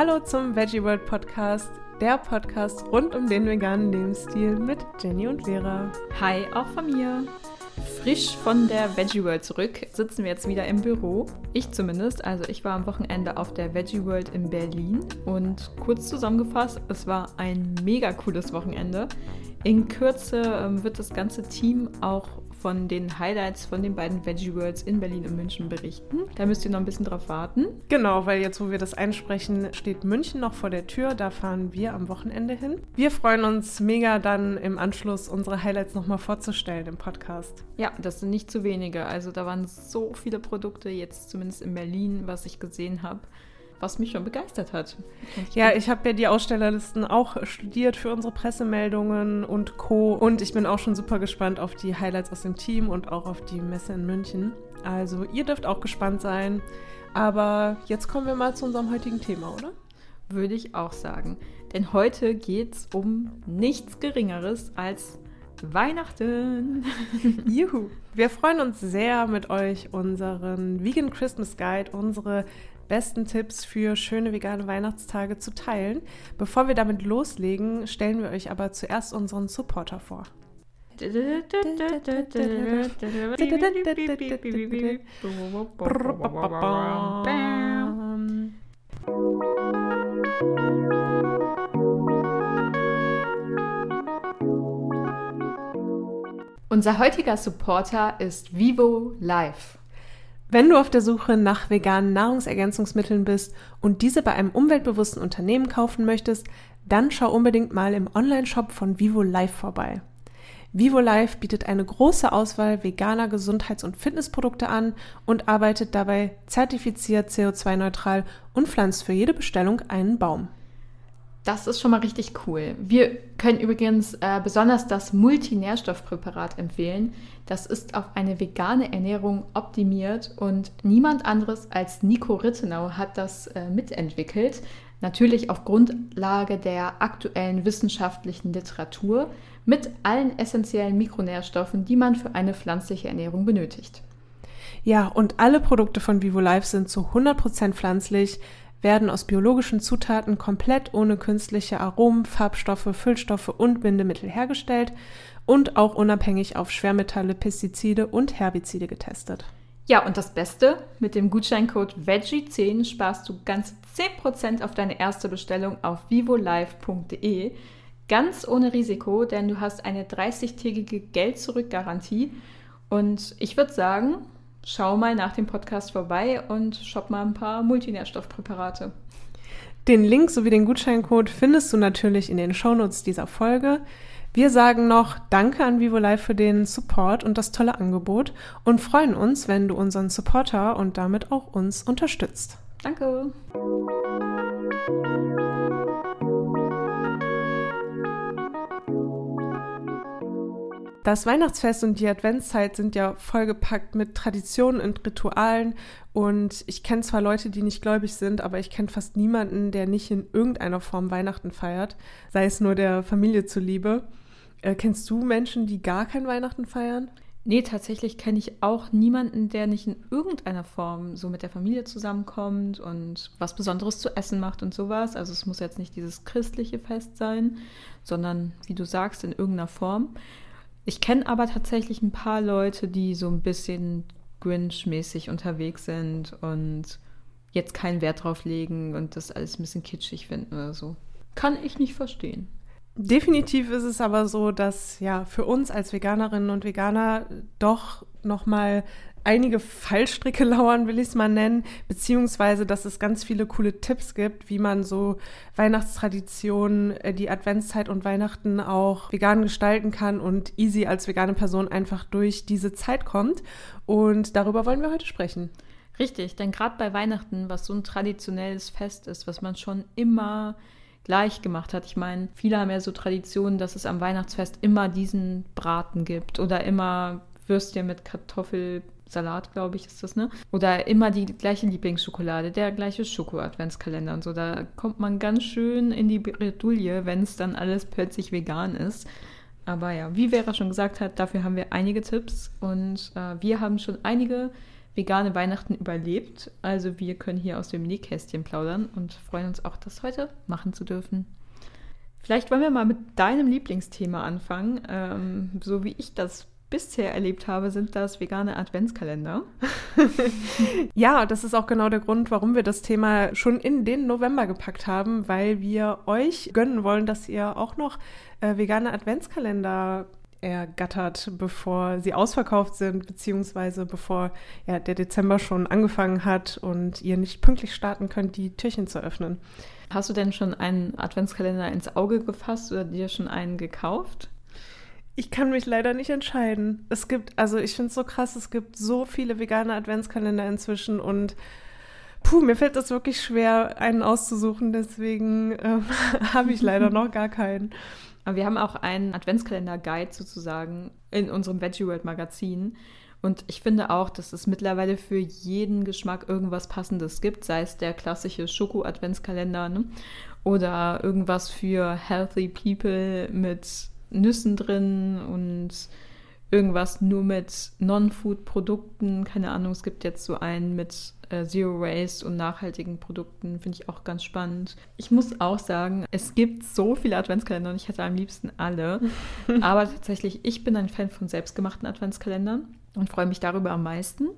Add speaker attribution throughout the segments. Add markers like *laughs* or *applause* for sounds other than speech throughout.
Speaker 1: Hallo zum Veggie World Podcast, der Podcast rund um den veganen Lebensstil mit Jenny und Vera.
Speaker 2: Hi, auch von mir. Frisch von der Veggie World zurück sitzen wir jetzt wieder im Büro. Ich zumindest. Also ich war am Wochenende auf der Veggie World in Berlin und kurz zusammengefasst, es war ein mega cooles Wochenende. In Kürze ähm, wird das ganze Team auch von den Highlights von den beiden Veggie Worlds in Berlin und München berichten. Da müsst ihr noch ein bisschen drauf warten.
Speaker 1: Genau, weil jetzt, wo wir das einsprechen, steht München noch vor der Tür. Da fahren wir am Wochenende hin. Wir freuen uns mega dann im Anschluss unsere Highlights nochmal vorzustellen im Podcast.
Speaker 2: Ja, das sind nicht zu wenige. Also da waren so viele Produkte jetzt zumindest in Berlin, was ich gesehen habe was mich schon begeistert hat.
Speaker 1: Ja, ich habe ja die Ausstellerlisten auch studiert für unsere Pressemeldungen und Co. Und ich bin auch schon super gespannt auf die Highlights aus dem Team und auch auf die Messe in München. Also ihr dürft auch gespannt sein. Aber jetzt kommen wir mal zu unserem heutigen Thema, oder?
Speaker 2: Würde ich auch sagen. Denn heute geht es um nichts Geringeres als Weihnachten. *laughs*
Speaker 1: Juhu. Wir freuen uns sehr mit euch unseren Vegan Christmas Guide, unsere besten Tipps für schöne vegane Weihnachtstage zu teilen. Bevor wir damit loslegen, stellen wir euch aber zuerst unseren Supporter vor.
Speaker 2: Unser heutiger Supporter ist Vivo Life.
Speaker 1: Wenn du auf der Suche nach veganen Nahrungsergänzungsmitteln bist und diese bei einem umweltbewussten Unternehmen kaufen möchtest, dann schau unbedingt mal im Online-Shop von Vivo Life vorbei. Vivo Life bietet eine große Auswahl veganer Gesundheits- und Fitnessprodukte an und arbeitet dabei zertifiziert CO2-neutral und pflanzt für jede Bestellung einen Baum.
Speaker 2: Das ist schon mal richtig cool. Wir können übrigens äh, besonders das Multinährstoffpräparat empfehlen. Das ist auf eine vegane Ernährung optimiert und niemand anderes als Nico Rittenau hat das äh, mitentwickelt. Natürlich auf Grundlage der aktuellen wissenschaftlichen Literatur mit allen essentiellen Mikronährstoffen, die man für eine pflanzliche Ernährung benötigt.
Speaker 1: Ja, und alle Produkte von Vivo Life sind zu 100% pflanzlich werden aus biologischen Zutaten komplett ohne künstliche Aromen, Farbstoffe, Füllstoffe und Bindemittel hergestellt und auch unabhängig auf Schwermetalle, Pestizide und Herbizide getestet.
Speaker 2: Ja, und das Beste, mit dem Gutscheincode VEGGIE10 sparst du ganz 10% auf deine erste Bestellung auf vivolive.de. Ganz ohne Risiko, denn du hast eine 30-tägige Geld-Zurück-Garantie. Und ich würde sagen, schau mal nach dem Podcast vorbei und shop mal ein paar Multinährstoffpräparate.
Speaker 1: Den Link sowie den Gutscheincode findest du natürlich in den Shownotes dieser Folge. Wir sagen noch Danke an Vivo Live für den Support und das tolle Angebot und freuen uns, wenn du unseren Supporter und damit auch uns unterstützt.
Speaker 2: Danke.
Speaker 1: Das Weihnachtsfest und die Adventszeit sind ja vollgepackt mit Traditionen und Ritualen. Und ich kenne zwar Leute, die nicht gläubig sind, aber ich kenne fast niemanden, der nicht in irgendeiner Form Weihnachten feiert, sei es nur der Familie zuliebe. Äh, kennst du Menschen, die gar kein Weihnachten feiern?
Speaker 2: Nee, tatsächlich kenne ich auch niemanden, der nicht in irgendeiner Form so mit der Familie zusammenkommt und was Besonderes zu essen macht und sowas. Also es muss jetzt nicht dieses christliche Fest sein, sondern wie du sagst, in irgendeiner Form. Ich kenne aber tatsächlich ein paar Leute, die so ein bisschen Grinch-mäßig unterwegs sind und jetzt keinen Wert drauf legen und das alles ein bisschen kitschig finden oder so. Kann ich nicht verstehen.
Speaker 1: Definitiv ist es aber so, dass ja für uns als Veganerinnen und Veganer doch nochmal einige Fallstricke *laughs* lauern, will ich es mal nennen, beziehungsweise dass es ganz viele coole Tipps gibt, wie man so Weihnachtstraditionen, äh, die Adventszeit und Weihnachten auch vegan gestalten kann und easy als vegane Person einfach durch diese Zeit kommt. Und darüber wollen wir heute sprechen.
Speaker 2: Richtig, denn gerade bei Weihnachten, was so ein traditionelles Fest ist, was man schon immer gleich gemacht hat. Ich meine, viele haben ja so Traditionen, dass es am Weihnachtsfest immer diesen Braten gibt oder immer Würstchen mit Kartoffel, Salat, glaube ich, ist das, ne? Oder immer die gleiche Lieblingsschokolade, der gleiche Schoko-Adventskalender und so. Da kommt man ganz schön in die Bredouille, wenn es dann alles plötzlich vegan ist. Aber ja, wie Vera schon gesagt hat, dafür haben wir einige Tipps und äh, wir haben schon einige vegane Weihnachten überlebt. Also wir können hier aus dem Nähkästchen plaudern und freuen uns auch, das heute machen zu dürfen. Vielleicht wollen wir mal mit deinem Lieblingsthema anfangen. Ähm, so wie ich das bisher erlebt habe, sind das vegane Adventskalender. *laughs*
Speaker 1: ja, das ist auch genau der Grund, warum wir das Thema schon in den November gepackt haben, weil wir euch gönnen wollen, dass ihr auch noch äh, vegane Adventskalender ergattert, bevor sie ausverkauft sind, beziehungsweise bevor ja, der Dezember schon angefangen hat und ihr nicht pünktlich starten könnt, die Türchen zu öffnen.
Speaker 2: Hast du denn schon einen Adventskalender ins Auge gefasst oder dir schon einen gekauft?
Speaker 1: Ich kann mich leider nicht entscheiden. Es gibt, also ich finde es so krass, es gibt so viele vegane Adventskalender inzwischen und puh, mir fällt das wirklich schwer, einen auszusuchen, deswegen ähm, *laughs* habe ich leider noch gar keinen.
Speaker 2: Aber wir haben auch einen Adventskalender-Guide sozusagen in unserem Veggie World Magazin. Und ich finde auch, dass es mittlerweile für jeden Geschmack irgendwas Passendes gibt, sei es der klassische Schoko-Adventskalender ne? oder irgendwas für Healthy People mit Nüssen drin und irgendwas nur mit Non-Food-Produkten. Keine Ahnung, es gibt jetzt so einen mit äh, Zero Waste und nachhaltigen Produkten, finde ich auch ganz spannend. Ich muss auch sagen, es gibt so viele Adventskalender und ich hätte am liebsten alle. *laughs* Aber tatsächlich, ich bin ein Fan von selbstgemachten Adventskalendern und freue mich darüber am meisten.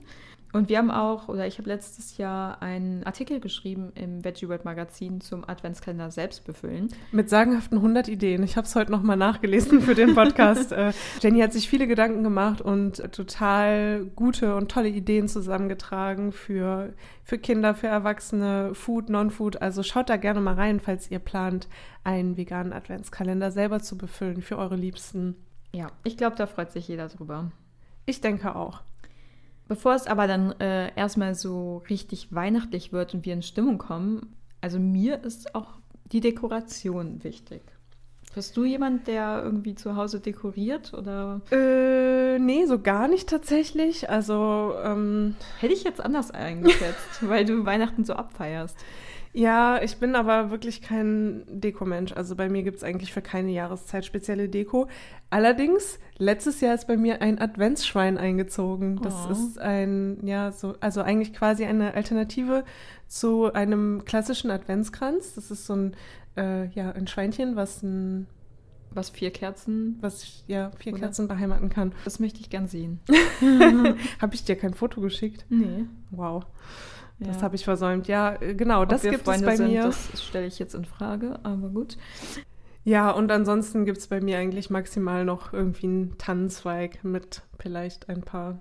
Speaker 2: Und wir haben auch, oder ich habe letztes Jahr einen Artikel geschrieben im Veggie World Magazin zum Adventskalender selbst befüllen.
Speaker 1: Mit sagenhaften 100 Ideen. Ich habe es heute nochmal nachgelesen für den Podcast. *laughs* Äh, Jenny hat sich viele Gedanken gemacht und total gute und tolle Ideen zusammengetragen für, für Kinder, für Erwachsene, Food, Non-Food. Also schaut da gerne mal rein, falls ihr plant, einen veganen Adventskalender selber zu befüllen für eure Liebsten.
Speaker 2: Ja, ich glaube, da freut sich jeder drüber.
Speaker 1: Ich denke auch.
Speaker 2: Bevor es aber dann äh, erstmal so richtig weihnachtlich wird und wir in Stimmung kommen, also mir ist auch die Dekoration wichtig. Bist du jemand, der irgendwie zu Hause dekoriert oder?
Speaker 1: Äh, nee, so gar nicht tatsächlich. Also ähm,
Speaker 2: hätte ich jetzt anders eingeschätzt, *laughs* weil du Weihnachten so abfeierst.
Speaker 1: Ja, ich bin aber wirklich kein Dekomensch. Also bei mir gibt es eigentlich für keine Jahreszeit spezielle Deko. Allerdings, letztes Jahr ist bei mir ein Adventsschwein eingezogen. Das oh. ist ein, ja, so, also eigentlich quasi eine Alternative zu einem klassischen Adventskranz. Das ist so ein, äh, ja, ein Schweinchen, was ein
Speaker 2: was vier Kerzen,
Speaker 1: was ja vier oder? Kerzen beheimaten kann.
Speaker 2: Das möchte ich gern sehen. *laughs*
Speaker 1: Habe ich dir kein Foto geschickt?
Speaker 2: Nee.
Speaker 1: Wow. Das ja. habe ich versäumt. Ja, äh, genau, Ob das gibt Freunde es bei sind, mir.
Speaker 2: Das stelle ich jetzt in Frage, aber gut.
Speaker 1: Ja, und ansonsten gibt es bei mir eigentlich maximal noch irgendwie einen Tannenzweig mit vielleicht ein paar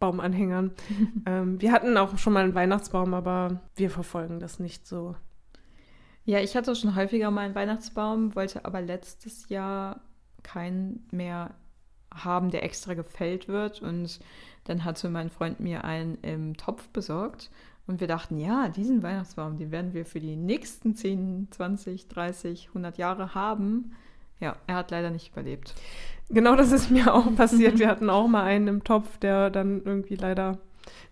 Speaker 1: Baumanhängern. *laughs* ähm, wir hatten auch schon mal einen Weihnachtsbaum, aber wir verfolgen das nicht so.
Speaker 2: Ja, ich hatte schon häufiger mal einen Weihnachtsbaum, wollte aber letztes Jahr keinen mehr haben, der extra gefällt wird. Und dann hatte mein Freund mir einen im Topf besorgt. Und wir dachten, ja, diesen Weihnachtsbaum, den werden wir für die nächsten 10, 20, 30, 100 Jahre haben. Ja, er hat leider nicht überlebt.
Speaker 1: Genau das ist mir auch passiert. *laughs* wir hatten auch mal einen im Topf, der dann irgendwie leider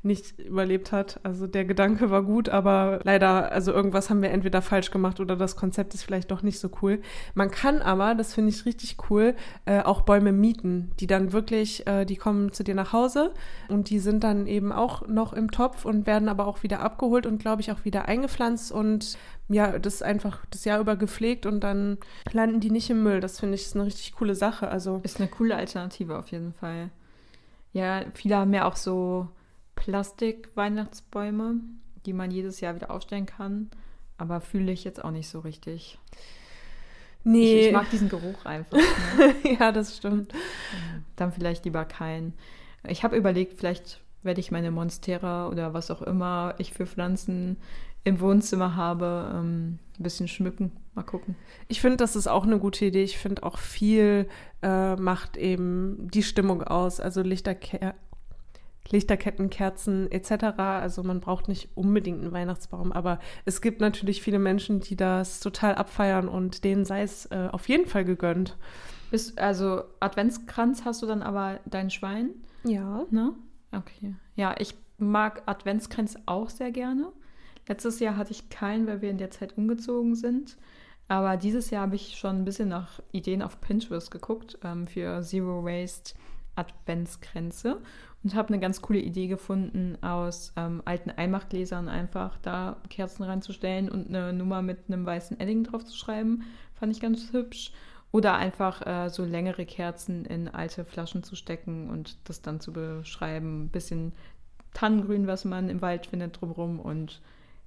Speaker 1: nicht überlebt hat. Also der Gedanke war gut, aber leider, also irgendwas haben wir entweder falsch gemacht oder das Konzept ist vielleicht doch nicht so cool. Man kann aber, das finde ich richtig cool, äh, auch Bäume mieten, die dann wirklich, äh, die kommen zu dir nach Hause und die sind dann eben auch noch im Topf und werden aber auch wieder abgeholt und glaube ich auch wieder eingepflanzt und ja, das ist einfach das Jahr über gepflegt und dann landen die nicht im Müll. Das finde ich ist eine richtig coole Sache. Also
Speaker 2: ist eine coole Alternative auf jeden Fall. Ja, viele haben ja auch so Plastik-Weihnachtsbäume, die man jedes Jahr wieder aufstellen kann. Aber fühle ich jetzt auch nicht so richtig. Nee. Ich, ich mag diesen Geruch einfach.
Speaker 1: Ne? *laughs* ja, das stimmt.
Speaker 2: Dann vielleicht lieber keinen. Ich habe überlegt, vielleicht werde ich meine Monstera oder was auch immer ich für Pflanzen im Wohnzimmer habe, ähm, ein bisschen schmücken. Mal gucken.
Speaker 1: Ich finde, das ist auch eine gute Idee. Ich finde auch viel äh, macht eben die Stimmung aus. Also Lichterker Lichterketten, Kerzen etc. Also man braucht nicht unbedingt einen Weihnachtsbaum, aber es gibt natürlich viele Menschen, die das total abfeiern und denen sei es äh, auf jeden Fall gegönnt.
Speaker 2: Bist, also Adventskranz hast du dann aber dein Schwein?
Speaker 1: Ja.
Speaker 2: Ne? Okay. Ja, ich mag Adventskränze auch sehr gerne. Letztes Jahr hatte ich keinen, weil wir in der Zeit umgezogen sind. Aber dieses Jahr habe ich schon ein bisschen nach Ideen auf Pinterest geguckt ähm, für Zero Waste Adventskränze und habe eine ganz coole Idee gefunden, aus ähm, alten Einmachgläsern einfach da Kerzen reinzustellen und eine Nummer mit einem weißen Edding drauf zu schreiben. Fand ich ganz hübsch. Oder einfach äh, so längere Kerzen in alte Flaschen zu stecken und das dann zu beschreiben. Ein bisschen Tannengrün, was man im Wald findet, drumherum und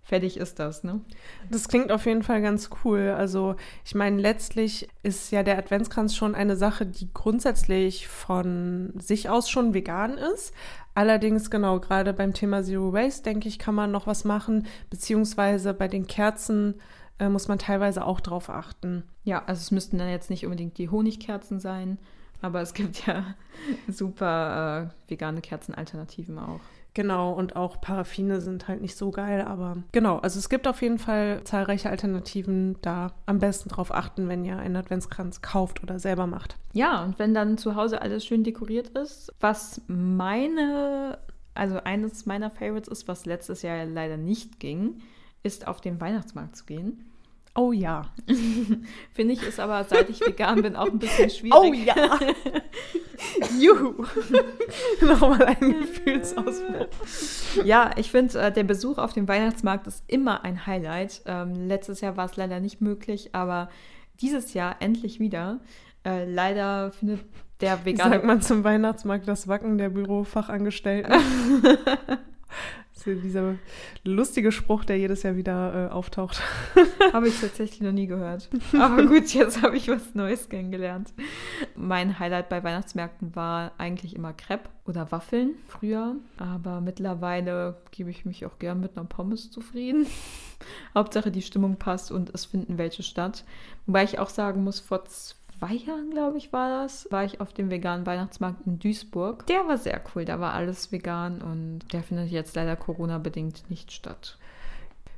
Speaker 2: fertig ist das, ne?
Speaker 1: Das klingt auf jeden Fall ganz cool. Also, ich meine, letztlich ist ja der Adventskranz schon eine Sache, die grundsätzlich von sich aus schon vegan ist. Allerdings, genau, gerade beim Thema Zero Waste, denke ich, kann man noch was machen, beziehungsweise bei den Kerzen äh, muss man teilweise auch drauf achten.
Speaker 2: Ja, also es müssten dann jetzt nicht unbedingt die Honigkerzen sein, aber es gibt ja *laughs* super äh, vegane Kerzenalternativen auch.
Speaker 1: Genau, und auch Paraffine sind halt nicht so geil, aber genau, also es gibt auf jeden Fall zahlreiche Alternativen, da am besten drauf achten, wenn ihr einen Adventskranz kauft oder selber macht.
Speaker 2: Ja, und wenn dann zu Hause alles schön dekoriert ist, was meine, also eines meiner Favorites ist, was letztes Jahr leider nicht ging, ist auf den Weihnachtsmarkt zu gehen.
Speaker 1: Oh ja. *laughs*
Speaker 2: Finde ich ist aber, seit ich vegan bin, auch ein bisschen schwierig.
Speaker 1: Oh ja. *laughs* Juhu. *laughs* Nochmal ein Gefühlsausbruch.
Speaker 2: Ja, ich finde, äh, der Besuch auf dem Weihnachtsmarkt ist immer ein Highlight. Ähm, letztes Jahr war es leider nicht möglich, aber dieses Jahr endlich wieder. Äh, leider findet der
Speaker 1: vegane... Sagt man zum Weihnachtsmarkt das Wacken der Bürofachangestellten? Dieser lustige Spruch, der jedes Jahr wieder äh, auftaucht. *laughs*
Speaker 2: habe ich tatsächlich noch nie gehört. Aber *laughs* gut, jetzt habe ich was Neues kennengelernt. Mein Highlight bei Weihnachtsmärkten war eigentlich immer Crepe oder Waffeln früher. Aber mittlerweile gebe ich mich auch gern mit einer Pommes zufrieden. *laughs* Hauptsache die Stimmung passt und es finden welche statt. Wobei ich auch sagen muss, vor zwei Jahren, glaube ich, war das, war ich auf dem veganen Weihnachtsmarkt in Duisburg. Der war sehr cool, da war alles vegan und der findet jetzt leider Corona-bedingt nicht statt.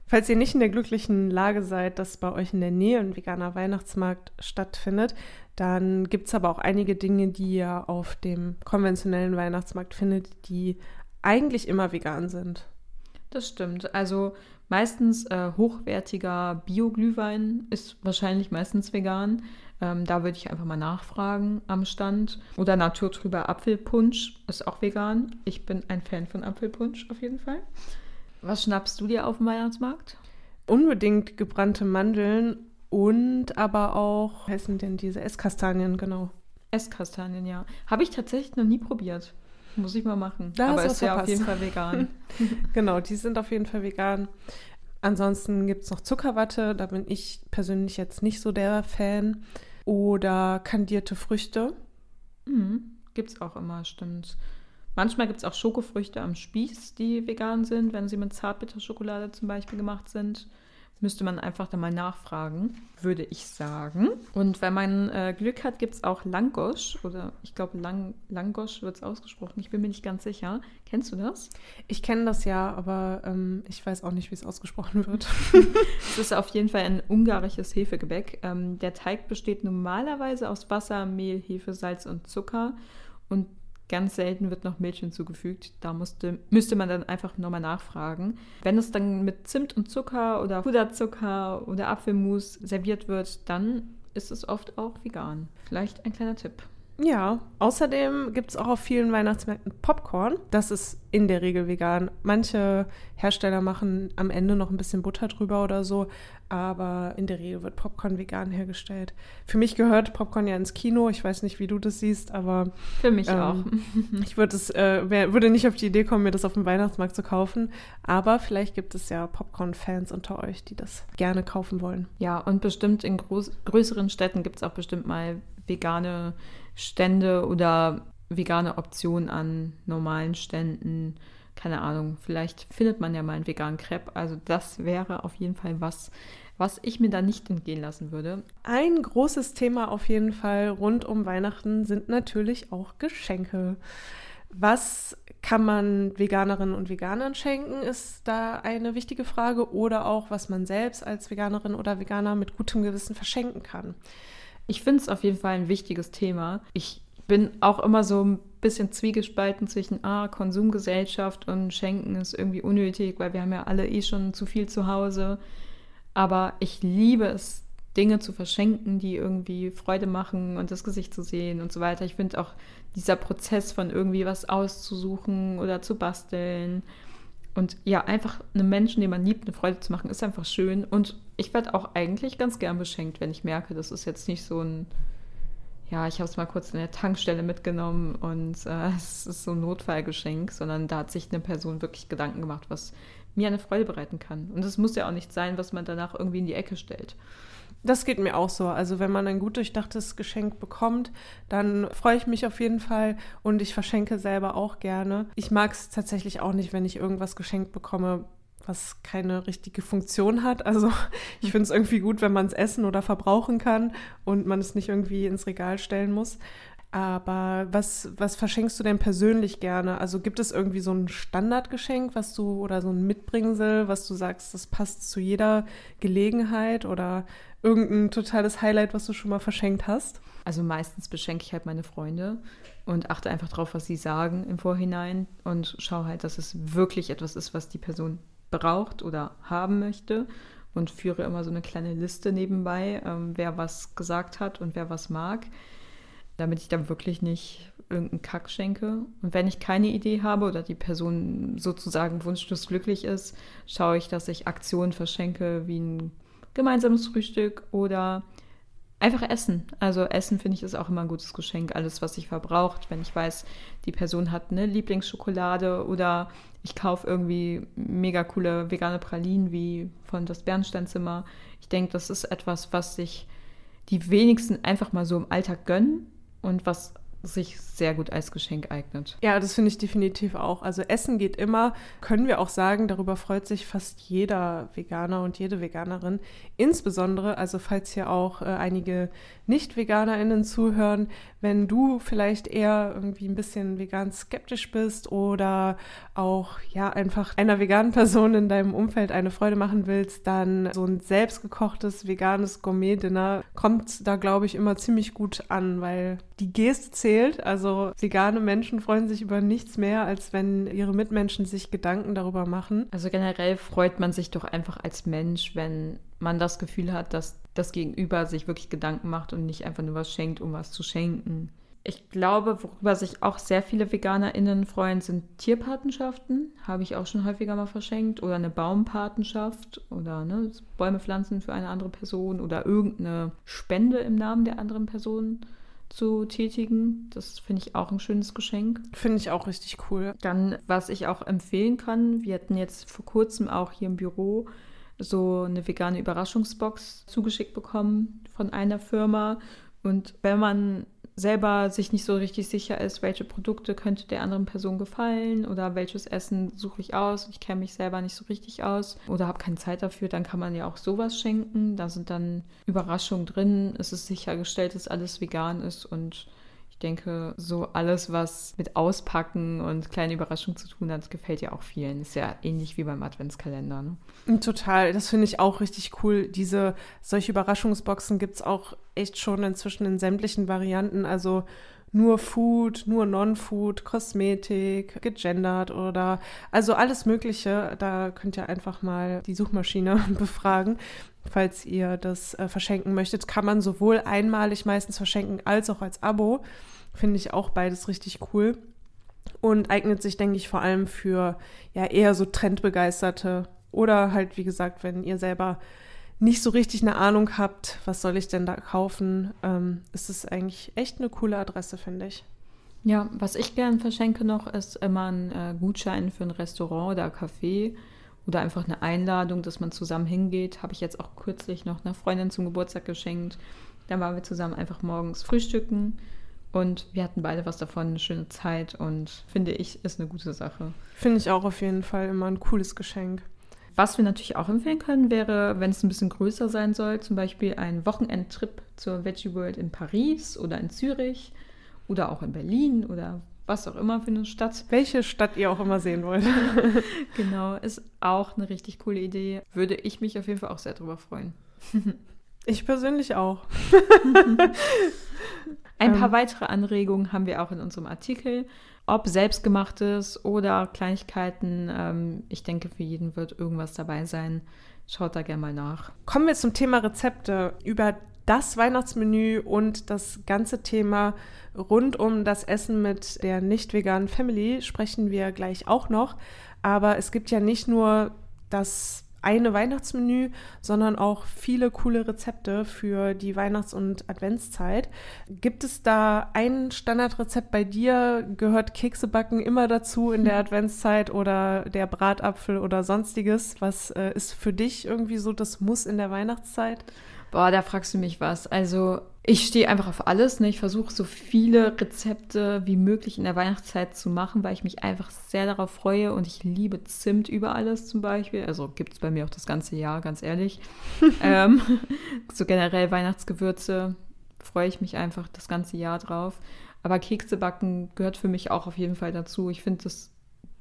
Speaker 1: Falls ihr nicht in der glücklichen Lage seid, dass bei euch in der Nähe ein veganer Weihnachtsmarkt stattfindet, dann gibt es aber auch einige Dinge, die ihr auf dem konventionellen Weihnachtsmarkt findet, die eigentlich immer vegan sind.
Speaker 2: Das stimmt. Also meistens äh, hochwertiger Bio-Glühwein ist wahrscheinlich meistens vegan. Ähm, da würde ich einfach mal nachfragen am Stand. Oder naturtrüber Apfelpunsch ist auch vegan. Ich bin ein Fan von Apfelpunsch auf jeden Fall. Was schnappst du dir auf dem Weihnachtsmarkt?
Speaker 1: Unbedingt gebrannte Mandeln und aber auch, heißen denn diese Esskastanien, genau.
Speaker 2: Esskastanien, ja. Habe ich tatsächlich noch nie probiert. Muss ich mal machen.
Speaker 1: Da
Speaker 2: aber
Speaker 1: ist
Speaker 2: ja auf jeden Fall vegan. *laughs*
Speaker 1: genau, die sind auf jeden Fall vegan. Ansonsten gibt es noch Zuckerwatte, da bin ich persönlich jetzt nicht so der Fan oder kandierte Früchte.
Speaker 2: Mhm. Gibt es auch immer, stimmt. Manchmal gibt es auch Schokofrüchte am Spieß, die vegan sind, wenn sie mit Zartbitterschokolade zum Beispiel gemacht sind. Müsste man einfach da mal nachfragen, würde ich sagen. Und wenn man äh, Glück hat, gibt es auch Langosch oder ich glaube Lang, Langosch wird es ausgesprochen. Ich bin mir nicht ganz sicher. Kennst du das?
Speaker 1: Ich kenne das ja, aber ähm, ich weiß auch nicht, wie es ausgesprochen wird. *laughs*
Speaker 2: es ist auf jeden Fall ein ungarisches Hefegebäck. Ähm, der Teig besteht normalerweise aus Wasser, Mehl, Hefe, Salz und Zucker. Und Ganz selten wird noch Milch hinzugefügt. Da musste, müsste man dann einfach nochmal nachfragen. Wenn es dann mit Zimt und Zucker oder Puderzucker oder Apfelmus serviert wird, dann ist es oft auch vegan. Vielleicht ein kleiner Tipp.
Speaker 1: Ja, außerdem gibt es auch auf vielen Weihnachtsmärkten Popcorn. Das ist in der Regel vegan. Manche Hersteller machen am Ende noch ein bisschen Butter drüber oder so, aber in der Regel wird Popcorn vegan hergestellt. Für mich gehört Popcorn ja ins Kino. Ich weiß nicht, wie du das siehst, aber.
Speaker 2: Für mich ähm, auch. *laughs*
Speaker 1: ich würde, es, äh, würde nicht auf die Idee kommen, mir das auf dem Weihnachtsmarkt zu kaufen. Aber vielleicht gibt es ja Popcorn-Fans unter euch, die das gerne kaufen wollen.
Speaker 2: Ja, und bestimmt in groß, größeren Städten gibt es auch bestimmt mal vegane Stände oder vegane Optionen an normalen Ständen. Keine Ahnung, vielleicht findet man ja mal einen veganen Crepe. Also das wäre auf jeden Fall was, was ich mir da nicht entgehen lassen würde.
Speaker 1: Ein großes Thema auf jeden Fall rund um Weihnachten sind natürlich auch Geschenke. Was kann man Veganerinnen und Veganern schenken, ist da eine wichtige Frage. Oder auch, was man selbst als Veganerin oder Veganer mit gutem Gewissen verschenken kann.
Speaker 2: Ich finde es auf jeden Fall ein wichtiges Thema. Ich bin auch immer so ein bisschen zwiegespalten zwischen ah, Konsumgesellschaft und Schenken ist irgendwie unnötig, weil wir haben ja alle eh schon zu viel zu Hause. Aber ich liebe es, Dinge zu verschenken, die irgendwie Freude machen und das Gesicht zu sehen und so weiter. Ich finde auch dieser Prozess von irgendwie was auszusuchen oder zu basteln und ja, einfach einem Menschen, den man liebt, eine Freude zu machen, ist einfach schön. Und ich werde auch eigentlich ganz gern beschenkt, wenn ich merke, das ist jetzt nicht so ein ja, ich habe es mal kurz in der Tankstelle mitgenommen und äh, *laughs* es ist so ein Notfallgeschenk, sondern da hat sich eine Person wirklich Gedanken gemacht, was mir eine Freude bereiten kann. Und es muss ja auch nicht sein, was man danach irgendwie in die Ecke stellt.
Speaker 1: Das geht mir auch so. Also wenn man ein gut durchdachtes Geschenk bekommt, dann freue ich mich auf jeden Fall und ich verschenke selber auch gerne. Ich mag es tatsächlich auch nicht, wenn ich irgendwas geschenkt bekomme, was keine richtige Funktion hat. Also *laughs* ich finde es irgendwie gut, wenn man es essen oder verbrauchen kann und man es nicht irgendwie ins Regal stellen muss. Aber was, was verschenkst du denn persönlich gerne? Also gibt es irgendwie so ein Standardgeschenk, was du oder so ein Mitbringsel, was du sagst, das passt zu jeder Gelegenheit oder irgendein totales Highlight, was du schon mal verschenkt hast?
Speaker 2: Also meistens beschenke ich halt meine Freunde und achte einfach drauf, was sie sagen im Vorhinein und schaue halt, dass es wirklich etwas ist, was die Person braucht oder haben möchte und führe immer so eine kleine Liste nebenbei, ähm, wer was gesagt hat und wer was mag, damit ich dann wirklich nicht irgendeinen Kack schenke. Und wenn ich keine Idee habe oder die Person sozusagen wunschlos glücklich ist, schaue ich, dass ich Aktionen verschenke, wie ein gemeinsames Frühstück oder einfach Essen. Also Essen finde ich ist auch immer ein gutes Geschenk. Alles, was sich verbraucht. Wenn ich weiß, die Person hat eine Lieblingsschokolade oder ich kaufe irgendwie mega coole vegane Pralinen wie von das Bernsteinzimmer. Ich denke, das ist etwas, was sich die wenigsten einfach mal so im Alltag gönnen und was sich sehr gut als Geschenk eignet.
Speaker 1: Ja, das finde ich definitiv auch. Also Essen geht immer, können wir auch sagen, darüber freut sich fast jeder Veganer und jede Veganerin. Insbesondere, also falls hier auch äh, einige Nicht-VeganerInnen zuhören, wenn du vielleicht eher irgendwie ein bisschen vegan skeptisch bist oder auch ja einfach einer veganen Person in deinem Umfeld eine Freude machen willst, dann so ein selbstgekochtes veganes Gourmet-Dinner kommt da, glaube ich, immer ziemlich gut an, weil die Geste zählt. Also vegane Menschen freuen sich über nichts mehr, als wenn ihre Mitmenschen sich Gedanken darüber machen.
Speaker 2: Also generell freut man sich doch einfach als Mensch, wenn man das Gefühl hat, dass das Gegenüber sich wirklich Gedanken macht und nicht einfach nur was schenkt, um was zu schenken. Ich glaube, worüber sich auch sehr viele VeganerInnen freuen, sind Tierpatenschaften. Habe ich auch schon häufiger mal verschenkt. Oder eine Baumpatenschaft oder ne, Bäume pflanzen für eine andere Person oder irgendeine Spende im Namen der anderen Person zu tätigen. Das finde ich auch ein schönes Geschenk.
Speaker 1: Finde ich auch richtig cool.
Speaker 2: Dann, was ich auch empfehlen kann, wir hatten jetzt vor kurzem auch hier im Büro so eine vegane Überraschungsbox zugeschickt bekommen von einer Firma. Und wenn man selber sich nicht so richtig sicher ist, welche Produkte könnte der anderen Person gefallen oder welches Essen suche ich aus. Ich kenne mich selber nicht so richtig aus oder habe keine Zeit dafür, dann kann man ja auch sowas schenken. Da sind dann Überraschungen drin. Es ist sichergestellt, dass alles vegan ist und ich denke, so alles, was mit Auspacken und kleinen Überraschungen zu tun hat, gefällt ja auch vielen. Ist ja ähnlich wie beim Adventskalender. Ne?
Speaker 1: Total, das finde ich auch richtig cool. Diese solche Überraschungsboxen gibt es auch echt schon inzwischen in sämtlichen Varianten. Also nur Food, nur Non-Food, Kosmetik, gegendert oder also alles Mögliche. Da könnt ihr einfach mal die Suchmaschine *laughs* befragen. Falls ihr das äh, verschenken möchtet, kann man sowohl einmalig meistens verschenken als auch als Abo. Finde ich auch beides richtig cool. Und eignet sich, denke ich, vor allem für ja eher so Trendbegeisterte oder halt, wie gesagt, wenn ihr selber nicht so richtig eine Ahnung habt, was soll ich denn da kaufen, ähm, ist es eigentlich echt eine coole Adresse, finde ich.
Speaker 2: Ja, was ich gern verschenke noch, ist immer ein äh, Gutschein für ein Restaurant oder Café oder einfach eine Einladung, dass man zusammen hingeht. Habe ich jetzt auch kürzlich noch einer Freundin zum Geburtstag geschenkt. Dann waren wir zusammen einfach morgens frühstücken und wir hatten beide was davon, eine schöne Zeit und finde ich, ist eine gute Sache.
Speaker 1: Finde ich auch auf jeden Fall immer ein cooles Geschenk.
Speaker 2: Was wir natürlich auch empfehlen können, wäre, wenn es ein bisschen größer sein soll, zum Beispiel ein Wochenendtrip zur Veggie World in Paris oder in Zürich oder auch in Berlin oder was auch immer für eine Stadt.
Speaker 1: Welche Stadt ihr auch immer sehen wollt. *laughs*
Speaker 2: genau, ist auch eine richtig coole Idee. Würde ich mich auf jeden Fall auch sehr drüber freuen. *laughs*
Speaker 1: ich persönlich auch. *laughs*
Speaker 2: Ein paar ähm. weitere Anregungen haben wir auch in unserem Artikel. Ob selbstgemachtes oder Kleinigkeiten, ähm, ich denke, für jeden wird irgendwas dabei sein, schaut da gerne mal nach.
Speaker 1: Kommen wir zum Thema Rezepte. Über das Weihnachtsmenü und das ganze Thema rund um das Essen mit der nicht veganen Family sprechen wir gleich auch noch. Aber es gibt ja nicht nur das eine Weihnachtsmenü, sondern auch viele coole Rezepte für die Weihnachts- und Adventszeit. Gibt es da ein Standardrezept bei dir? Gehört Keksebacken immer dazu in der. *laughs* Adventszeit oder der Bratapfel oder sonstiges? Was äh, ist für dich irgendwie so das Muss in der Weihnachtszeit?
Speaker 2: Boah, da fragst du mich was. Also ich stehe einfach auf alles. Ne? Ich versuche so viele Rezepte wie möglich in der Weihnachtszeit zu machen, weil ich mich einfach sehr darauf freue und ich liebe Zimt über alles zum Beispiel. Also gibt es bei mir auch das ganze Jahr, ganz ehrlich. *laughs* ähm, so generell Weihnachtsgewürze freue ich mich einfach das ganze Jahr drauf. Aber Kekse backen gehört für mich auch auf jeden Fall dazu. Ich finde, das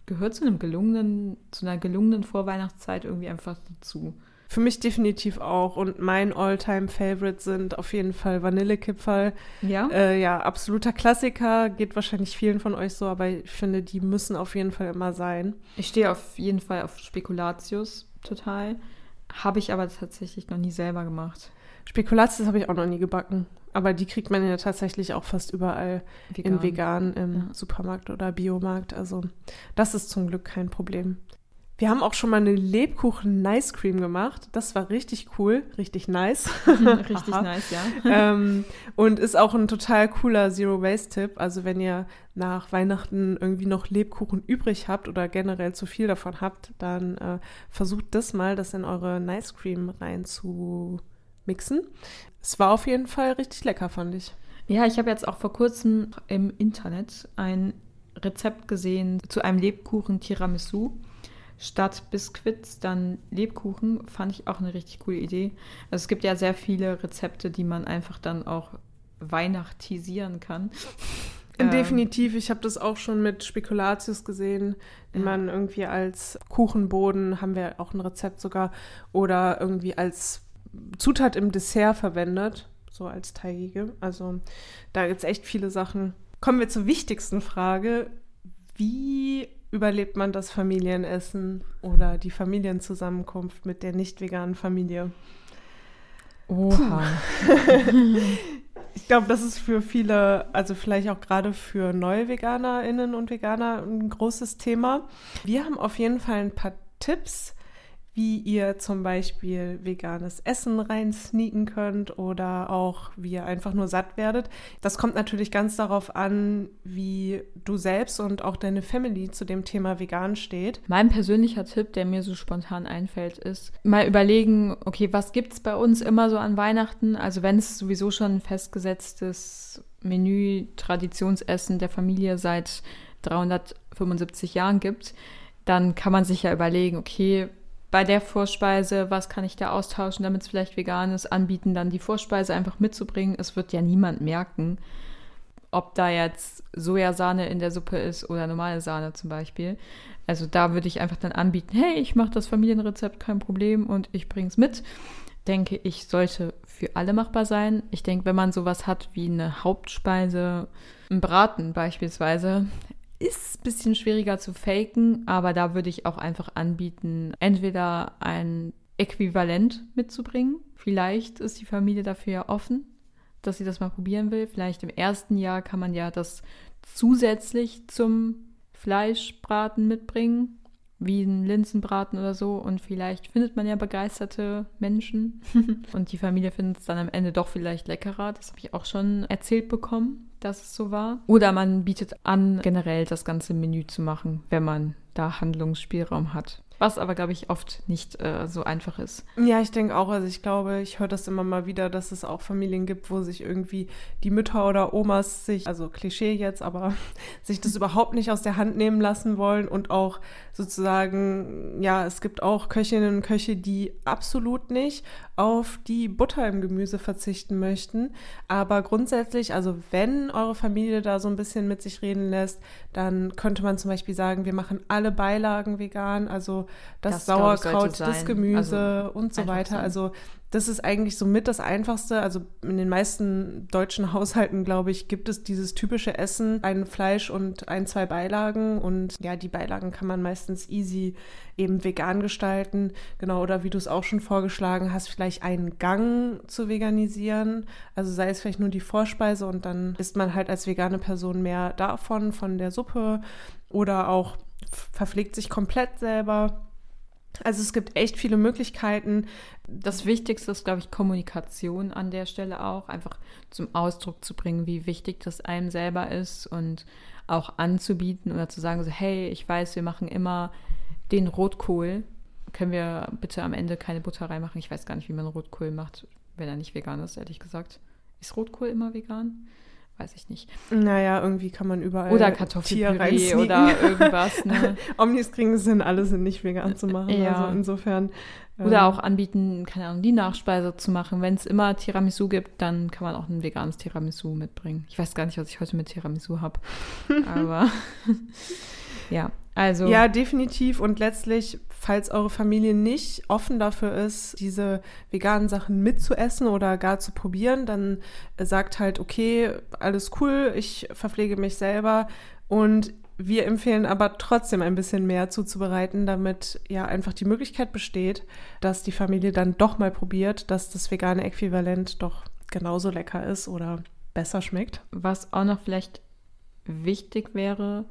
Speaker 2: gehört zu einem gelungenen, zu einer gelungenen Vorweihnachtszeit irgendwie einfach dazu.
Speaker 1: Für mich definitiv auch. Und mein All-Time-Favorite sind auf jeden Fall Vanillekipferl. Ja. Äh, ja, absoluter Klassiker. Geht wahrscheinlich vielen von euch so, aber ich finde, die müssen auf jeden Fall immer sein.
Speaker 2: Ich stehe auf jeden Fall auf Spekulatius total. Habe ich aber tatsächlich noch nie selber gemacht.
Speaker 1: Spekulatius habe ich auch noch nie gebacken. Aber die kriegt man ja tatsächlich auch fast überall vegan. in vegan im ja. Supermarkt oder Biomarkt. Also das ist zum Glück kein Problem. Wir haben auch schon mal eine Lebkuchen-Nice Cream gemacht. Das war richtig cool, richtig nice. *laughs*
Speaker 2: richtig *laughs* nice, ja.
Speaker 1: ähm, und ist auch ein total cooler Zero-Waste-Tipp. Also wenn ihr nach Weihnachten irgendwie noch Lebkuchen übrig habt oder generell zu viel davon habt, dann äh, versucht das mal, das in eure Nice Cream rein zu mixen. Es war auf jeden Fall richtig lecker, fand ich.
Speaker 2: Ja, ich habe jetzt auch vor kurzem im Internet ein Rezept gesehen zu einem Lebkuchen Tiramisu statt Biskuits dann Lebkuchen, fand ich auch eine richtig coole Idee. Also es gibt ja sehr viele Rezepte, die man einfach dann auch weihnachtisieren kann. *laughs*
Speaker 1: Ähm, Definitiv, ich habe das auch schon mit Spekulatius gesehen, den ja. man irgendwie als Kuchenboden, haben wir auch ein Rezept sogar, oder irgendwie als Zutat im Dessert verwendet, so als teigige. Also da gibt es echt viele Sachen. Kommen wir zur wichtigsten Frage. Wie überlebt man das Familienessen oder die Familienzusammenkunft mit der nicht veganen Familie? Oha. *laughs* ich glaube, das ist für viele, also vielleicht auch gerade für neue Veganerinnen und Veganer ein großes Thema. Wir haben auf jeden Fall ein paar Tipps, wie ihr zum Beispiel veganes Essen reinsneaken könnt oder auch wie ihr einfach nur satt werdet. Das kommt natürlich ganz darauf an, wie du selbst und auch deine Family zu dem Thema vegan steht.
Speaker 2: Mein persönlicher Tipp, der mir so spontan einfällt, ist mal überlegen, okay, was gibt es bei uns immer so an Weihnachten? Also wenn es sowieso schon ein festgesetztes Menü, Traditionsessen der Familie seit 375 Jahren gibt, dann kann man sich ja überlegen, okay, bei der Vorspeise, was kann ich da austauschen, damit es vielleicht vegan ist, anbieten, dann die Vorspeise einfach mitzubringen. Es wird ja niemand merken, ob da jetzt Sojasahne in der Suppe ist oder normale Sahne zum Beispiel. Also da würde ich einfach dann anbieten, hey, ich mache das Familienrezept, kein Problem und ich bringe es mit. Denke ich, sollte für alle machbar sein. Ich denke, wenn man sowas hat wie eine Hauptspeise, ein Braten beispielsweise, ist ein bisschen schwieriger zu faken, aber da würde ich auch einfach anbieten, entweder ein Äquivalent mitzubringen. Vielleicht ist die Familie dafür ja offen, dass sie das mal probieren will. Vielleicht im ersten Jahr kann man ja das zusätzlich zum Fleischbraten mitbringen, wie ein Linsenbraten oder so. Und vielleicht findet man ja begeisterte Menschen. *laughs* und die Familie findet es dann am Ende doch vielleicht leckerer. Das habe ich auch schon erzählt bekommen dass es so war. Oder man bietet an, generell das ganze Menü zu machen, wenn man da Handlungsspielraum hat. Was aber, glaube ich, oft nicht äh, so einfach ist.
Speaker 1: Ja, ich denke auch. Also ich glaube, ich höre das immer mal wieder, dass es auch Familien gibt, wo sich irgendwie die Mütter oder Omas sich, also Klischee jetzt, aber *laughs* sich das überhaupt nicht aus der Hand nehmen lassen wollen und auch sozusagen, ja, es gibt auch Köchinnen und Köche, die absolut nicht auf die Butter im Gemüse verzichten möchten. Aber grundsätzlich, also wenn eure Familie da so ein bisschen mit sich reden lässt, dann könnte man zum Beispiel sagen, wir machen alle Beilagen vegan, also das, das Sauerkraut, das Gemüse also und so weiter. Sein. Also das ist eigentlich somit das Einfachste. Also in den meisten deutschen *laughs* Haushalten, glaube ich, gibt es dieses typische Essen, ein Fleisch und ein, zwei Beilagen. Und ja, die Beilagen kann man meistens easy eben vegan gestalten. Genau, oder wie du es auch schon vorgeschlagen hast, vielleicht einen Gang zu veganisieren. Also sei es vielleicht nur die Vorspeise und dann isst man halt als vegane Person mehr davon, von der Suppe. Oder auch verpflegt sich komplett selber. Also es gibt echt viele Möglichkeiten.
Speaker 2: Das Wichtigste ist, glaube ich, Kommunikation an der Stelle auch, einfach zum Ausdruck zu bringen, wie wichtig das einem selber ist und auch anzubieten oder zu sagen, so, hey, ich weiß, wir machen immer den Rotkohl. Können wir bitte am Ende keine Butter reinmachen? Ich weiß gar nicht, wie man Rotkohl macht, wenn er nicht vegan ist, ehrlich gesagt. Ist Rotkohl immer vegan? Weiß ich nicht.
Speaker 1: Naja, irgendwie kann man überall
Speaker 2: oder Kartoffelpüree oder *laughs* irgendwas. Ne?
Speaker 1: Omnis kriegen Sinn, alle sind nicht vegan zu machen. Ja. Also insofern.
Speaker 2: Oder ähm, auch anbieten, keine Ahnung, die Nachspeise zu machen. Wenn es immer Tiramisu gibt, dann kann man auch ein veganes Tiramisu mitbringen. Ich weiß gar nicht, was ich heute mit Tiramisu habe. *laughs* Aber *laughs* ja, also.
Speaker 1: Ja, definitiv. Und letztlich, falls eure Familie nicht offen dafür ist, diese veganen Sachen mitzuessen oder gar zu probieren, dann sagt halt, okay, alles cool, ich verpflege mich selber und wir empfehlen aber trotzdem ein bisschen mehr zuzubereiten, damit ja einfach die Möglichkeit besteht, dass die Familie dann doch mal probiert, dass das vegane Äquivalent doch genauso lecker ist oder besser schmeckt.
Speaker 2: Was auch noch vielleicht wichtig wäre,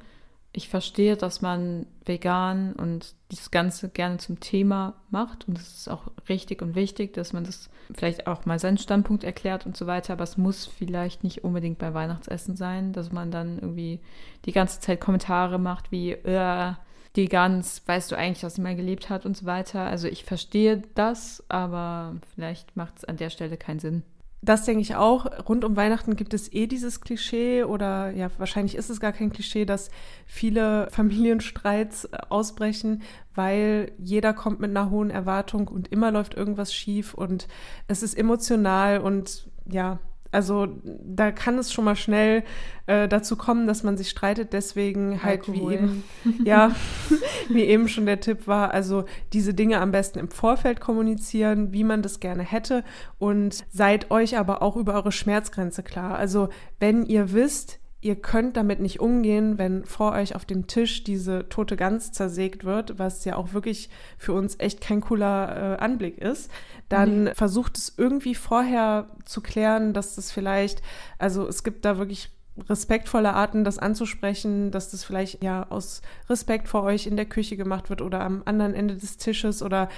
Speaker 2: ich verstehe, dass man vegan und das Ganze gerne zum Thema macht und es ist auch richtig und wichtig, dass man das vielleicht auch mal seinen Standpunkt erklärt und so weiter, aber es muss vielleicht nicht unbedingt beim Weihnachtsessen sein, dass man dann irgendwie die ganze Zeit Kommentare macht wie, äh, die Gans, weißt du eigentlich, dass sie mal gelebt hat und so weiter. Also ich verstehe das, aber vielleicht macht es an der Stelle keinen Sinn
Speaker 1: das denke ich auch. Rund um Weihnachten gibt es eh dieses Klischee oder ja, wahrscheinlich ist es gar kein Klischee, dass viele Familienstreits äh, ausbrechen, weil jeder kommt mit einer hohen Erwartung und immer läuft irgendwas schief und es ist emotional und ja, also da kann es schon mal schnell äh, dazu kommen, dass man sich streitet. Deswegen halt Alkohol. wie eben, ja, *laughs* wie eben schon der Tipp war, also diese Dinge am besten im Vorfeld kommunizieren, wie man das gerne hätte und seid euch aber auch über eure Schmerzgrenze klar. Also wenn ihr wisst, ihr könnt damit nicht umgehen, wenn vor euch auf dem Tisch diese tote Gans zersägt wird, was ja auch wirklich für uns echt kein cooler äh, Anblick ist, dann mhm. versucht es irgendwie vorher zu klären, dass das vielleicht, also es gibt da wirklich respektvolle Arten, das anzusprechen, dass das vielleicht ja aus Respekt vor euch in der Küche gemacht wird oder am anderen Ende des Tisches oder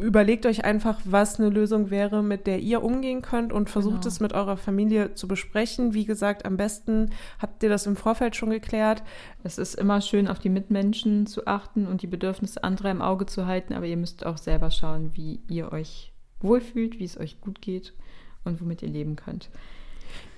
Speaker 1: überlegt euch einfach, was eine Lösung wäre, mit der ihr umgehen könnt und versucht genau. es mit eurer Familie zu besprechen. Wie gesagt, am besten habt ihr das im Vorfeld schon geklärt.
Speaker 2: Es ist immer schön, auf die Mitmenschen zu achten und die Bedürfnisse anderer im Auge zu halten, aber ihr müsst auch selber schauen, wie ihr euch wohlfühlt, wie es euch gut geht und womit ihr leben könnt.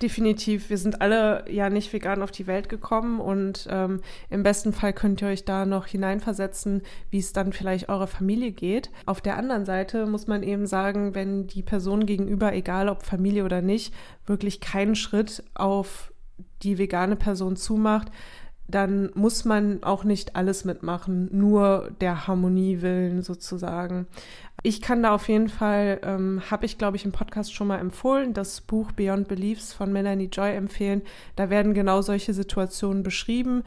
Speaker 1: Definitiv. Wir sind alle ja nicht vegan auf die Welt gekommen und ähm, im besten Fall könnt ihr euch da noch hineinversetzen, wie es dann vielleicht eurer Familie geht. Auf der anderen Seite muss man eben sagen, wenn die Person gegenüber, egal ob Familie oder nicht, wirklich keinen Schritt auf die vegane Person zumacht, dann muss man auch nicht alles mitmachen, nur der Harmonie willen sozusagen. Ich kann da auf jeden Fall, ähm, habe ich glaube ich im Podcast schon mal empfohlen, das Buch Beyond Beliefs von Melanie Joy empfehlen. Da werden genau solche Situationen beschrieben.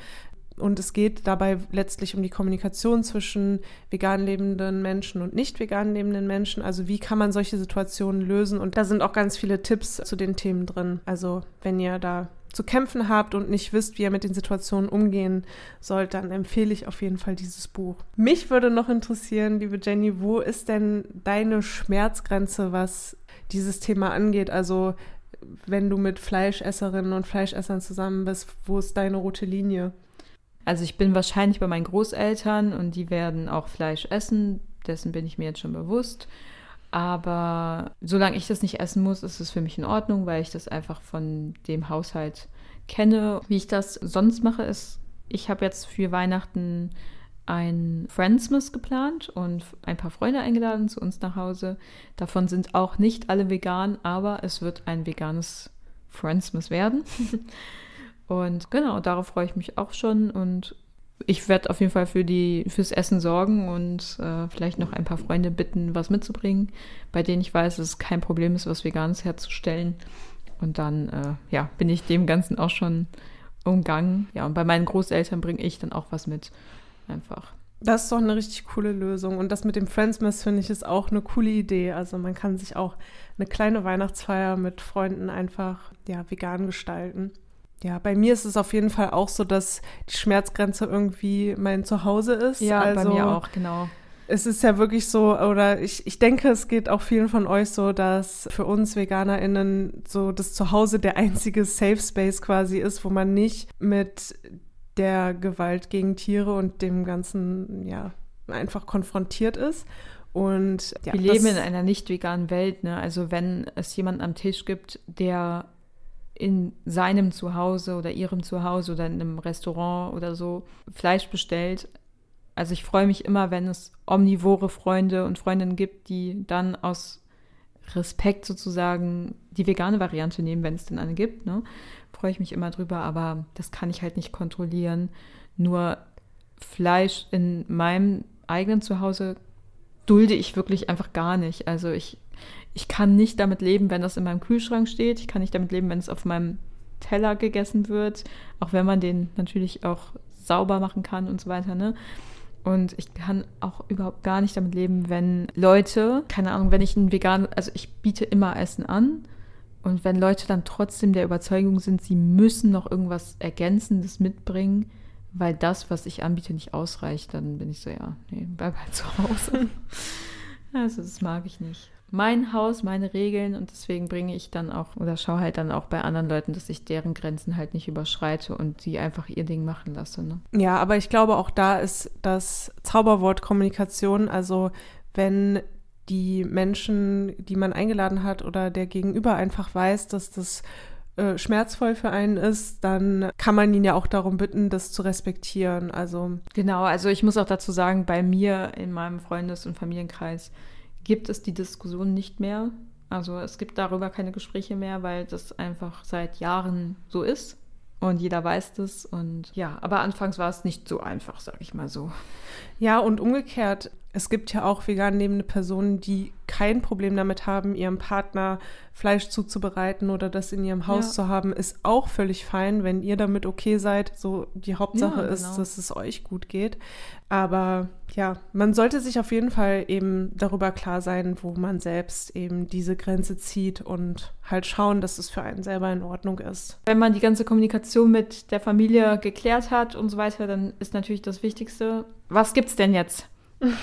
Speaker 1: Und es geht dabei letztlich um die Kommunikation zwischen vegan lebenden Menschen und nicht vegan lebenden Menschen. Also wie kann man solche Situationen lösen? Und da sind auch ganz viele Tipps zu den Themen drin. Also wenn ihr da zu kämpfen habt und nicht wisst, wie ihr mit den Situationen umgehen sollt, dann empfehle ich auf jeden Fall dieses Buch. Mich würde noch interessieren, liebe Jenny, wo ist denn deine Schmerzgrenze, was dieses Thema angeht? Also wenn du mit Fleischesserinnen und Fleischessern zusammen bist, wo ist deine rote Linie?
Speaker 2: Also ich bin wahrscheinlich bei meinen Großeltern und die werden auch Fleisch essen, dessen bin ich mir jetzt schon bewusst. Aber solange ich das nicht essen muss, ist es für mich in Ordnung, weil ich das einfach von dem Haushalt kenne. Wie ich das sonst mache, ist, ich habe jetzt für Weihnachten ein Friendsmas geplant und ein paar Freunde eingeladen zu uns nach Hause. Davon sind auch nicht alle vegan, aber es wird ein veganes Friendsmas werden. *laughs* und genau, darauf freue ich mich auch schon und ich werde auf jeden Fall für die, fürs Essen sorgen und äh, vielleicht noch ein paar Freunde bitten, was mitzubringen, bei denen ich weiß, dass es kein Problem ist, was Veganes herzustellen. Und dann, äh, ja, bin ich dem Ganzen auch schon umgangen. Ja, und bei meinen Großeltern bringe ich dann auch was mit. Einfach.
Speaker 1: Das ist doch eine richtig coole Lösung. Und das mit dem Friendsmas finde ich ist auch eine coole Idee. Also man kann sich auch eine kleine Weihnachtsfeier mit Freunden einfach ja, vegan gestalten. Ja, bei mir ist es auf jeden Fall auch so, dass die Schmerzgrenze irgendwie mein Zuhause ist.
Speaker 2: Ja,
Speaker 1: also,
Speaker 2: bei mir auch, genau.
Speaker 1: Es ist ja wirklich so, oder ich, ich denke, es geht auch vielen von euch so, dass für uns VeganerInnen so das Zuhause der einzige Safe Space quasi ist, wo man nicht mit der Gewalt gegen Tiere und dem Ganzen, ja, einfach konfrontiert ist. Und ja,
Speaker 2: wir leben in einer nicht veganen Welt, ne? Also wenn es jemanden am Tisch gibt, der in seinem Zuhause oder ihrem Zuhause oder in einem Restaurant oder so Fleisch bestellt. Also ich freue mich immer, wenn es omnivore Freunde und Freundinnen gibt, die dann aus Respekt sozusagen die vegane Variante nehmen, wenn es denn eine gibt. Ne? Freue ich mich immer drüber, aber das kann ich halt nicht kontrollieren. Nur Fleisch in meinem eigenen Zuhause dulde ich wirklich einfach gar nicht. Also ich ich kann nicht damit leben, wenn das in meinem Kühlschrank steht. Ich kann nicht damit leben, wenn es auf meinem Teller gegessen wird, auch wenn man den natürlich auch sauber machen kann und so weiter, ne? Und ich kann auch überhaupt gar nicht damit leben, wenn Leute, keine Ahnung, wenn ich ein vegan, also ich biete immer Essen an und wenn Leute dann trotzdem der Überzeugung sind, sie müssen noch irgendwas Ergänzendes mitbringen, weil das, was ich anbiete, nicht ausreicht, dann bin ich so, ja, nee, bleib halt zu Hause. *laughs* also das mag ich nicht mein Haus, meine Regeln und deswegen bringe ich dann auch oder schaue halt dann auch bei anderen Leuten, dass ich deren Grenzen halt nicht überschreite und sie einfach ihr Ding machen lasse. Ne?
Speaker 1: Ja, aber ich glaube auch da ist das Zauberwort Kommunikation, also wenn die Menschen, die man eingeladen hat oder der Gegenüber einfach weiß, dass das äh, schmerzvoll für einen ist, dann kann man ihn ja auch darum bitten, das zu respektieren. Also
Speaker 2: genau, also ich muss auch dazu sagen, bei mir in meinem Freundes- und Familienkreis gibt es die Diskussion nicht mehr. Also es gibt darüber keine Gespräche mehr, weil das einfach seit Jahren so ist und jeder weiß das. Und ja, aber anfangs war es nicht so einfach, sag ich mal so.
Speaker 1: Ja, und umgekehrt, es gibt ja auch vegan lebende Personen, die kein Problem damit haben, ihrem Partner Fleisch zuzubereiten oder das in ihrem Haus ja. zu haben, ist auch völlig fein, wenn ihr damit okay seid. So die Hauptsache ja, genau. ist, dass es euch gut geht. Aber ja, man sollte sich auf jeden Fall eben darüber klar sein, wo man selbst eben diese Grenze zieht und halt schauen, dass es für einen selber in Ordnung ist.
Speaker 2: Wenn man die ganze Kommunikation mit der Familie geklärt hat und so weiter, dann ist natürlich das Wichtigste, was gibt's denn jetzt?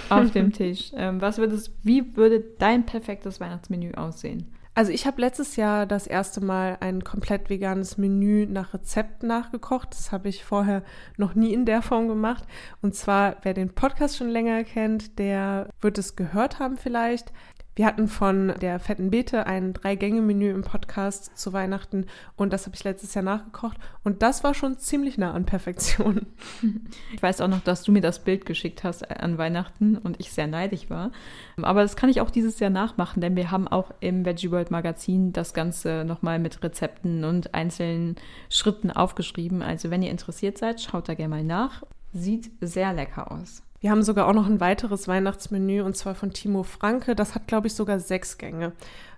Speaker 2: auf dem Tisch. *laughs* Ähm, was würdest, wie würde dein perfektes Weihnachtsmenü aussehen?
Speaker 1: Also ich habe letztes Jahr das erste Mal ein komplett veganes Menü nach Rezept nachgekocht. Das habe ich vorher noch nie in der Form gemacht. Und zwar, wer den Podcast schon länger kennt, der wird es gehört haben vielleicht. Wir hatten von der Fetten Beete ein Drei-Gänge-Menü im Podcast zu Weihnachten und das habe ich letztes Jahr nachgekocht und das war schon ziemlich nah an Perfektion. *laughs*
Speaker 2: Ich weiß auch noch, dass du mir das Bild geschickt hast an Weihnachten und ich sehr neidisch war. Aber das kann ich auch dieses Jahr nachmachen, denn wir haben auch im Veggie World Magazin das Ganze nochmal mit Rezepten und einzelnen Schritten aufgeschrieben. Also wenn ihr interessiert seid, schaut da gerne mal nach. Sieht sehr lecker aus.
Speaker 1: Wir haben sogar auch noch ein weiteres Weihnachtsmenü und zwar von Timo Franke. Das hat, glaube ich, sogar sechs Gänge.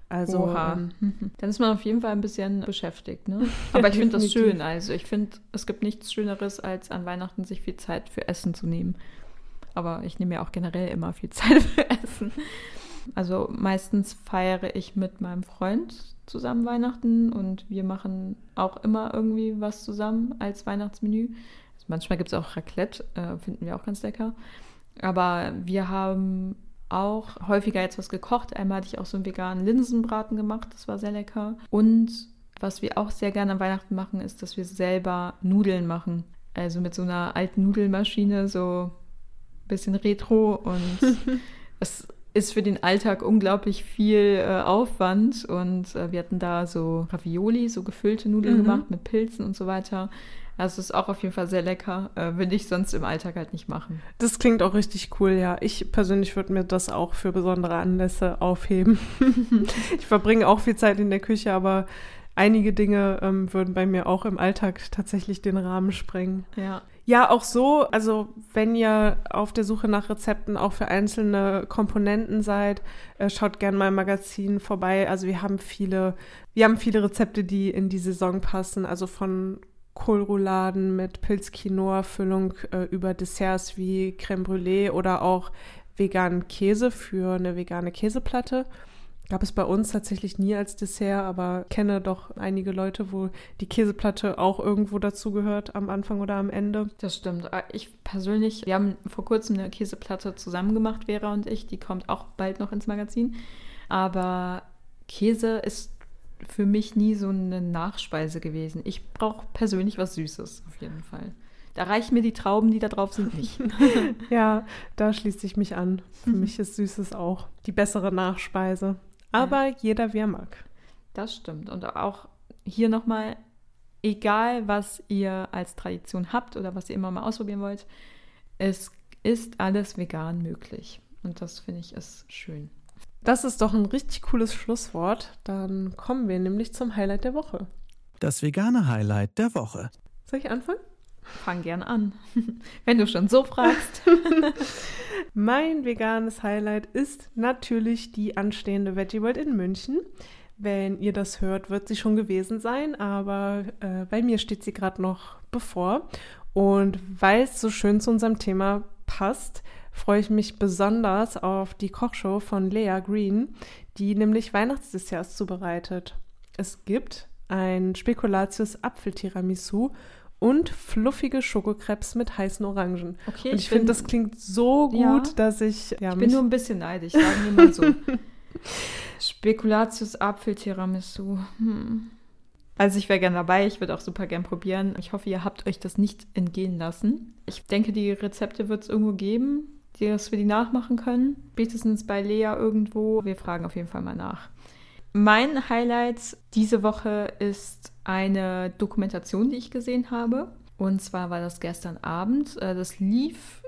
Speaker 1: Also
Speaker 2: ähm, *laughs* dann ist man auf jeden Fall ein bisschen beschäftigt, ne? *laughs* Aber ich finde das schön. Also ich finde, es gibt nichts Schöneres, als an Weihnachten sich viel Zeit für Essen zu nehmen. Aber ich nehme ja auch generell immer viel *laughs* Zeit für Essen. Also meistens feiere ich mit meinem Freund zusammen Weihnachten und wir machen auch immer irgendwie was zusammen als Weihnachtsmenü. Manchmal gibt es auch Raclette, äh, finden wir auch ganz lecker. Aber wir haben auch häufiger jetzt was gekocht. Einmal hatte ich auch so einen veganen Linsenbraten gemacht, das war sehr lecker. Und was wir auch sehr gerne an Weihnachten machen, ist, dass wir selber Nudeln machen. Also mit so einer alten Nudelmaschine, so ein bisschen retro und *laughs* es ist für den Alltag unglaublich viel äh, Aufwand und äh, wir hatten da so Ravioli, so gefüllte Nudeln mhm. gemacht mit Pilzen und so weiter. Also es ist auch auf jeden Fall sehr lecker. Äh, würde ich sonst im Alltag halt nicht machen.
Speaker 1: Das klingt auch richtig cool, ja. Ich persönlich würde mir das auch für besondere Anlässe aufheben. *laughs* ich verbringe auch viel Zeit in der Küche, aber einige Dinge ähm, würden bei mir auch im Alltag tatsächlich den Rahmen sprengen.
Speaker 2: Ja.
Speaker 1: Ja, auch so, also wenn ihr auf der Suche nach Rezepten auch für einzelne Komponenten seid, äh, schaut gerne mal im Magazin vorbei. Also wir haben viele, wir haben viele Rezepte, die in die Saison passen, also von Kohlrouladen mit Pilz-Quinoa-Füllung äh, über Desserts wie Crème Brûlée oder auch veganen Käse für eine vegane Käseplatte. Gab es bei uns tatsächlich nie als Dessert, aber kenne doch einige Leute, wo die Käseplatte auch irgendwo dazu gehört, am Anfang oder am Ende.
Speaker 2: Das stimmt. Äh, ich persönlich, wir haben vor kurzem eine Käseplatte zusammen gemacht, Vera und ich. Die kommt auch bald noch ins Magazin. Aber Käse ist für mich nie so eine Nachspeise gewesen. Ich brauche persönlich was Süßes, auf jeden Fall. Da reichen mir die Trauben, die da drauf sind, nicht. *laughs*
Speaker 1: ja, da schließt sich mich an. Für mhm. mich ist Süßes auch die bessere Nachspeise. Aber ja. jeder, wie er mag.
Speaker 2: Das stimmt. Und auch hier nochmal, egal was ihr als Tradition habt oder was ihr immer mal ausprobieren wollt, es ist alles vegan möglich. Und das finde ich ist schön.
Speaker 1: Das ist doch ein richtig cooles Schlusswort. Dann kommen wir nämlich zum Highlight der Woche.
Speaker 3: Das vegane Highlight der Woche.
Speaker 1: Soll ich anfangen?
Speaker 2: Fang gern an, *laughs* wenn du schon so fragst. *laughs*
Speaker 1: mein veganes Highlight ist natürlich die anstehende Veggie World in München. Wenn ihr das hört, wird sie schon gewesen sein, aber äh, bei mir steht sie gerade noch bevor. Und weil es so schön zu unserem Thema passt, freue ich mich besonders auf die Kochshow von Lea Green, die nämlich Weihnachtsdesserts zubereitet. Es gibt ein Spekulatius Apfeltiramisu und fluffige Schokokrebs mit heißen Orangen. Okay, und ich, ich finde, das klingt so gut, ja, dass ich.
Speaker 2: Ja, ich bin nur ein bisschen neidisch, sagen wir mal so. *laughs* Spekulatius Apfel-Tiramisu. Hm. Also ich wäre gerne dabei, ich würde auch super gern probieren. Ich hoffe, ihr habt euch das nicht entgehen lassen. Ich denke, die Rezepte wird es irgendwo geben, dass wir die nachmachen können. Spätestens bei Lea irgendwo. Wir fragen auf jeden Fall mal nach. Mein Highlight diese Woche ist eine Dokumentation, die ich gesehen habe. Und zwar war das gestern Abend. Äh, das lief,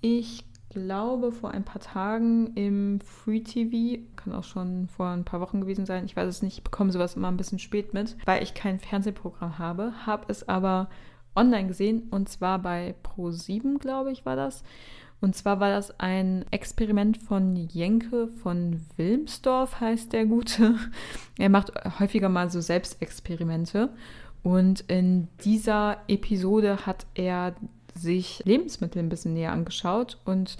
Speaker 2: ich glaube, vor ein paar Tagen im Free TV. Kann auch schon vor ein paar Wochen gewesen sein. Ich weiß es nicht. Ich bekomme sowas immer ein bisschen spät mit, weil ich kein Fernsehprogramm habe. Habe es aber online gesehen und zwar bei Pro7, glaube ich, war das. Und zwar war das ein Experiment von Jenke von Wilmsdorf, heißt der Gute. *laughs* Er macht häufiger mal so Selbstexperimente. Und in dieser Episode hat er sich Lebensmittel ein bisschen näher angeschaut und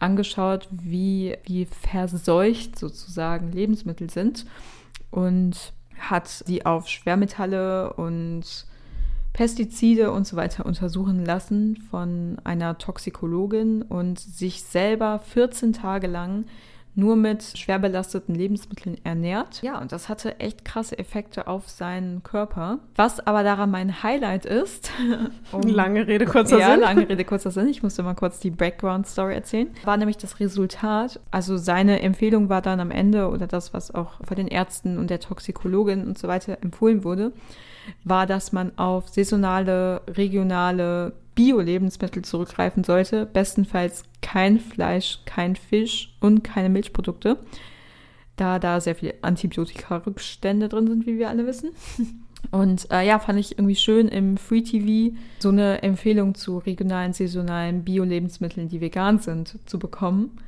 Speaker 2: angeschaut, wie, wie verseucht sozusagen Lebensmittel sind. Und hat sie auf Schwermetalle und Pestizide und so weiter untersuchen lassen von einer Toxikologin und sich selber 14 Tage lang nur mit schwer belasteten Lebensmitteln ernährt. Ja, und das hatte echt krasse Effekte auf seinen Körper. Was aber daran mein Highlight ist. *laughs*
Speaker 1: Um, lange Rede, kurzer
Speaker 2: ja,
Speaker 1: Sinn.
Speaker 2: Ja, lange Rede, kurzer Sinn. Ich musste mal kurz die Background-Story erzählen. War nämlich das Resultat. Also seine Empfehlung war dann am Ende oder das, was auch von den Ärzten und der Toxikologin und so weiter empfohlen wurde, war, dass man auf saisonale, regionale Bio-Lebensmittel zurückgreifen sollte. Bestenfalls kein Fleisch, kein Fisch und keine Milchprodukte, da da sehr viele Antibiotika-Rückstände drin sind, wie wir alle wissen. *laughs* Und äh, ja, fand ich irgendwie schön im Free TV so eine Empfehlung zu regionalen, saisonalen Bio-Lebensmitteln, die vegan sind, zu bekommen.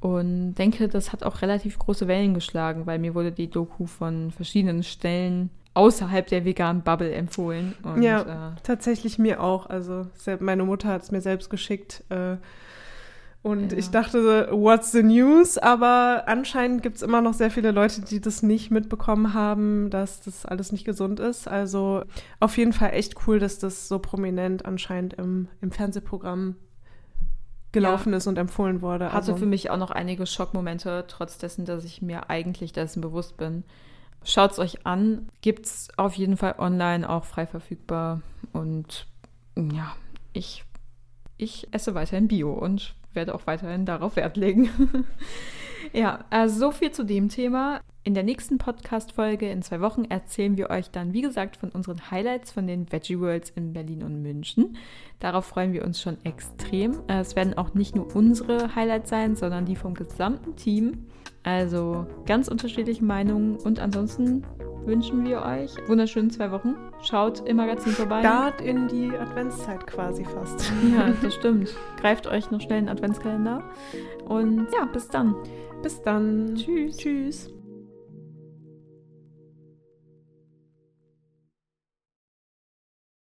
Speaker 2: Und denke, das hat auch relativ große Wellen geschlagen, weil mir wurde die Doku von verschiedenen Stellen außerhalb der veganen Bubble empfohlen.
Speaker 1: Und, ja, äh, tatsächlich mir auch. Also meine Mutter hat es mir selbst geschickt. Äh, und ja. ich dachte, what's the news? Aber anscheinend gibt es immer noch sehr viele Leute, die das nicht mitbekommen haben, dass das alles nicht gesund ist. Also auf jeden Fall echt cool, dass das so prominent anscheinend im, im Fernsehprogramm gelaufen ja. ist und empfohlen wurde.
Speaker 2: Hatte also. für mich auch noch einige Schockmomente, trotz dessen, dass ich mir eigentlich dessen bewusst bin. Schaut es euch an. Gibt es auf jeden Fall online auch frei verfügbar. Und ja, ich, ich esse weiterhin Bio und werde auch weiterhin darauf Wert legen. *laughs* ja, also so viel zu dem Thema. In der nächsten Podcast-Folge in zwei Wochen erzählen wir euch dann, wie gesagt, von unseren Highlights von den Veggie Worlds in Berlin und München. Darauf freuen wir uns schon extrem. Es werden auch nicht nur unsere Highlights sein, sondern die vom gesamten Team. Also ganz unterschiedliche Meinungen und ansonsten wünschen wir euch wunderschönen zwei Wochen. Schaut im Magazin vorbei.
Speaker 1: Start in die Adventszeit quasi fast.
Speaker 2: Ja, *laughs* das stimmt. Greift euch noch schnell einen Adventskalender. Und ja, bis dann.
Speaker 1: Bis dann.
Speaker 2: Tschüss.
Speaker 1: Tschüss.